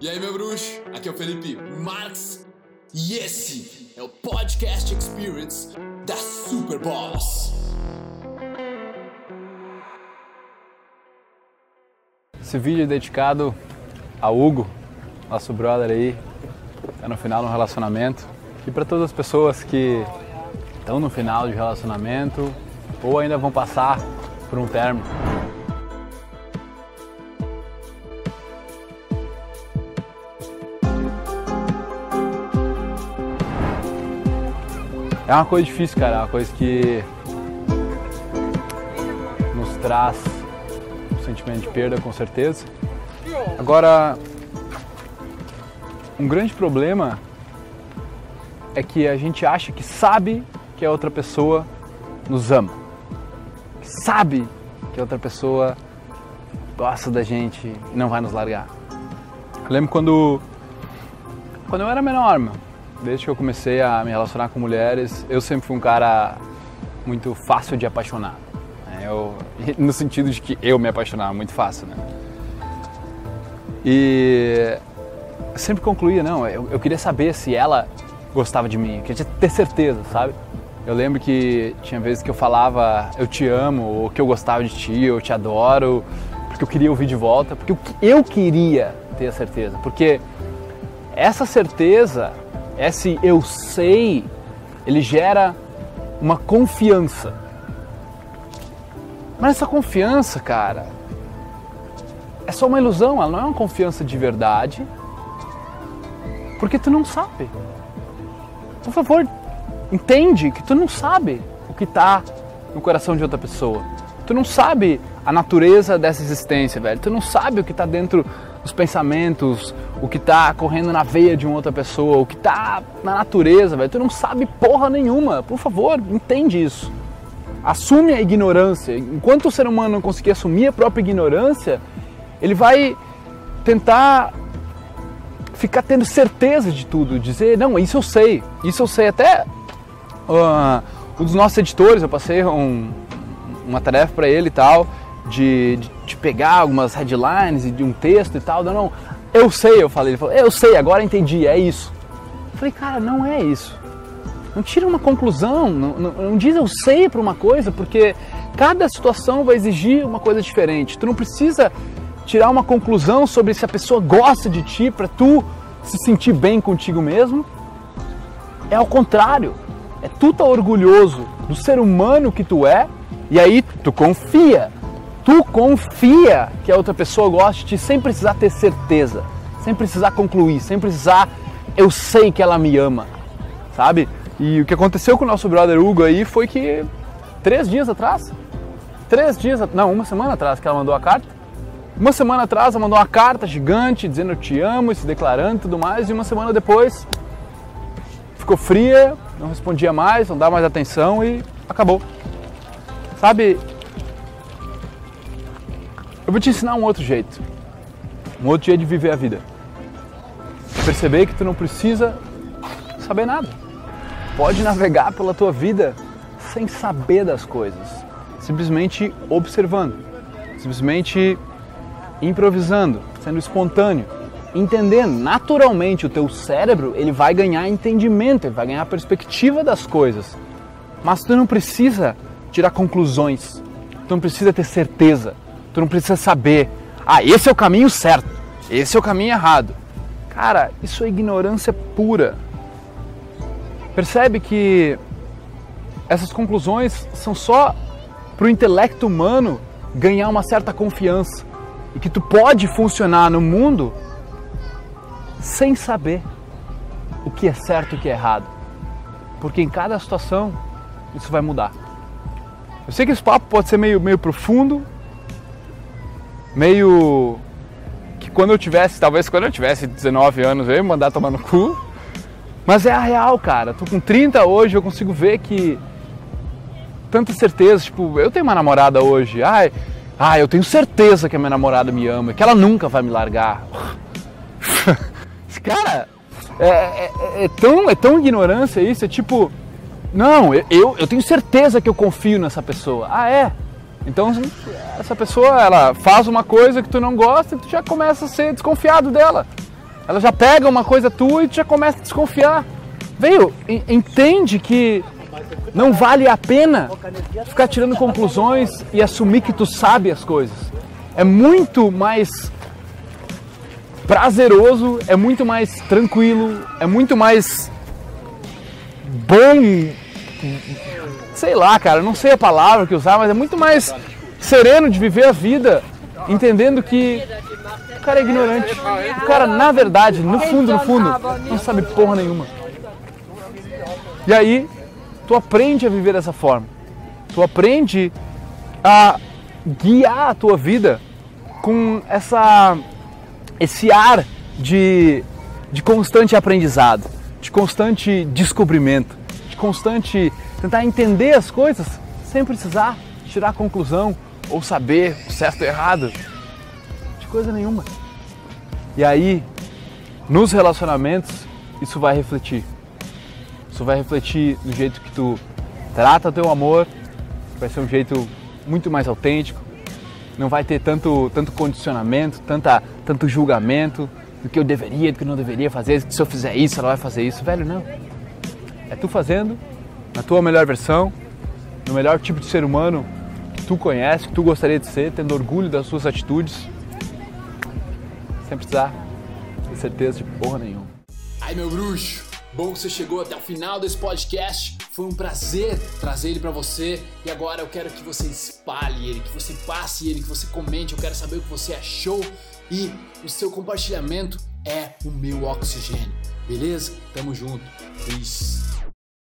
E aí, meu bruxo? Aqui é o Felipe Marx e esse é o Podcast Experience da Super Boss. Esse vídeo é dedicado a Hugo, nosso brother aí, tá no final do relacionamento. E para todas as pessoas que estão no final de relacionamento ou ainda vão passar por um término. É uma coisa difícil, cara, é uma coisa que nos traz um sentimento de perda, com certeza. Agora, um grande problema é que a gente acha que sabe que a outra pessoa nos ama, que sabe que a outra pessoa gosta da gente e não vai nos largar. Eu lembro quando, quando eu era menor, meu, desde que eu comecei a me relacionar com mulheres, eu sempre fui um cara muito fácil de apaixonar. né? Eu, no sentido de que eu me apaixonava muito fácil, né? E sempre concluía, não, eu, eu queria saber se ela gostava de mim, eu queria ter certeza, sabe? Eu lembro que tinha vezes que eu falava eu te amo, ou que eu gostava de ti, eu te adoro, porque eu queria ouvir de volta, porque eu, eu queria ter a certeza, porque essa certeza, esse eu sei, ele gera uma confiança. Mas essa confiança, cara, é só uma ilusão, ela não é uma confiança de verdade, porque tu não sabe. Por favor, entende que tu não sabe o que está no coração de outra pessoa. Tu não sabe a natureza dessa existência, velho. Tu não sabe o que está dentro dos pensamentos, o que está correndo na veia de uma outra pessoa, o que está na natureza, velho. Tu não sabe porra nenhuma. Por favor, entende isso. Assume a ignorância. Enquanto o ser humano não conseguir assumir a própria ignorância, ele vai tentar ficar tendo certeza de tudo, dizer, não, isso eu sei, isso eu sei. Até uh, um dos nossos editores, eu passei um, uma tarefa para ele e tal, de, de, de, pegar algumas headlines de um texto e tal. Não, não, eu sei, eu falei. Ele falou, eu sei, agora entendi, é isso. Eu falei, cara, não é isso. Não tira uma conclusão, não, não, não diz eu sei para uma coisa, porque cada situação vai exigir uma coisa diferente. Tu não precisa tirar uma conclusão sobre se a pessoa gosta de ti para tu se sentir bem contigo mesmo. É ao contrário. É tu tá orgulhoso do ser humano que tu é e aí tu confia. Tu confia que a outra pessoa gosta de ti sem precisar ter certeza, sem precisar concluir, sem precisar eu sei que ela me ama, sabe? E o que aconteceu com o nosso brother Hugo aí foi que três dias atrás, três dias, não, uma semana atrás que ela mandou a carta, uma semana atrás ela mandou uma carta gigante dizendo eu te amo, e se declarando e tudo mais, e uma semana depois ficou fria, não respondia mais, não dava mais atenção e acabou. Sabe, eu vou te ensinar um outro jeito, um outro jeito de viver a vida. Perceber que tu não precisa saber nada. Pode navegar pela tua vida sem saber das coisas, simplesmente observando, simplesmente improvisando, sendo espontâneo, entendendo. Naturalmente o teu cérebro ele vai ganhar entendimento, ele vai ganhar perspectiva das coisas. Mas tu não precisa tirar conclusões, tu não precisa ter certeza, tu não precisa saber, ah, esse é o caminho certo, esse é o caminho errado. Cara, isso é ignorância pura. Percebe que essas conclusões são só para o intelecto humano ganhar uma certa confiança e que tu pode funcionar no mundo sem saber o que é certo e o que é errado. Porque em cada situação isso vai mudar. Eu sei que esse papo pode ser meio, meio profundo, meio que quando eu tivesse, talvez quando eu tivesse 19 anos eu ia mandar tomar no cu, mas é a real, cara. Tô com 30 hoje, eu consigo ver que tanta certeza, tipo, eu tenho uma namorada hoje, ai, ah, eu tenho certeza que a minha namorada me ama, que ela nunca vai me largar. Cara, é, é, é, tão, é tão ignorância isso, é tipo, não, eu, eu tenho certeza que eu confio nessa pessoa. Ah, é? Então essa pessoa, ela faz uma coisa que tu não gosta e tu já começa a ser desconfiado dela. Ela já pega uma coisa tua e tu já começa a desconfiar. Veio, entende que não vale a pena ficar tirando conclusões e assumir que tu sabe as coisas. É muito mais prazeroso, é muito mais tranquilo, é muito mais bom. Sei lá, cara, não sei a palavra que usar, mas é muito mais sereno de viver a vida, entendendo que o cara é ignorante. O cara, na verdade, no fundo, no fundo, não sabe porra nenhuma. E aí, tu aprende a viver dessa forma. Tu aprende a guiar a tua vida com essa esse ar de, de constante aprendizado, de constante descobrimento, de constante tentar entender as coisas sem precisar tirar conclusão ou saber o certo ou errado, de coisa nenhuma. E aí, nos relacionamentos, isso vai refletir. Isso vai refletir no jeito que tu trata teu amor, vai ser um jeito muito mais autêntico, não vai ter tanto, tanto condicionamento, tanta, tanto julgamento do que eu deveria, do que eu não deveria fazer, se eu fizer isso, ela vai fazer isso. Velho, não. É tu fazendo na tua melhor versão, no melhor tipo de ser humano que tu conhece, que tu gostaria de ser, tendo orgulho das suas atitudes, sem precisar ter certeza de porra nenhuma. Ai, meu bruxo, bom que você chegou até o final desse podcast. Foi um prazer trazer ele para você e agora eu quero que você espalhe ele, que você passe ele, que você comente. Eu quero saber o que você achou e o seu compartilhamento é o meu oxigênio. Beleza? Tamo junto. Peace.